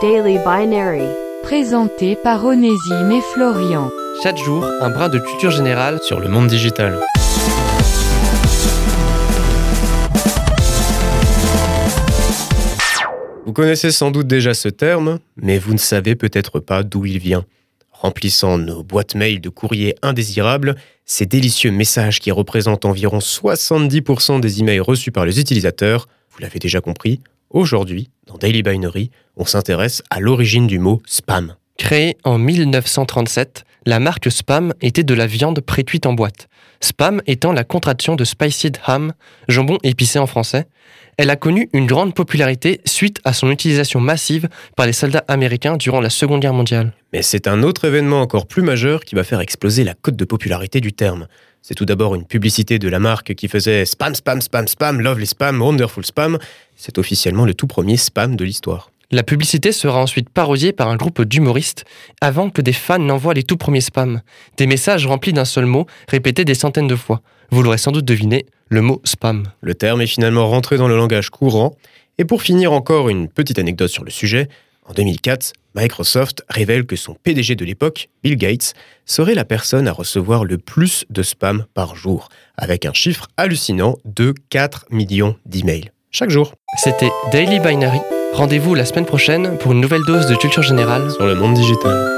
Daily Binary. Présenté par Onésime et Florian. Chaque jour, un brin de culture générale sur le monde digital. Vous connaissez sans doute déjà ce terme, mais vous ne savez peut-être pas d'où il vient. Remplissant nos boîtes mail de courriers indésirables, ces délicieux messages qui représentent environ 70% des emails reçus par les utilisateurs, vous l'avez déjà compris, aujourd'hui, dans Daily Binary, on s'intéresse à l'origine du mot spam. Créée en 1937, la marque Spam était de la viande pré-cuite en boîte. Spam étant la contraction de Spiced Ham, jambon épicé en français, elle a connu une grande popularité suite à son utilisation massive par les soldats américains durant la Seconde Guerre mondiale. Mais c'est un autre événement encore plus majeur qui va faire exploser la cote de popularité du terme. C'est tout d'abord une publicité de la marque qui faisait spam, spam, spam, spam, lovely spam, wonderful spam. C'est officiellement le tout premier spam de l'histoire. La publicité sera ensuite parodiée par un groupe d'humoristes avant que des fans n'envoient les tout premiers spams. Des messages remplis d'un seul mot, répétés des centaines de fois. Vous l'aurez sans doute deviné, le mot spam. Le terme est finalement rentré dans le langage courant. Et pour finir encore une petite anecdote sur le sujet, en 2004, Microsoft révèle que son PDG de l'époque, Bill Gates, serait la personne à recevoir le plus de spam par jour, avec un chiffre hallucinant de 4 millions d'emails chaque jour. C'était Daily Binary Rendez-vous la semaine prochaine pour une nouvelle dose de culture générale sur le monde digital.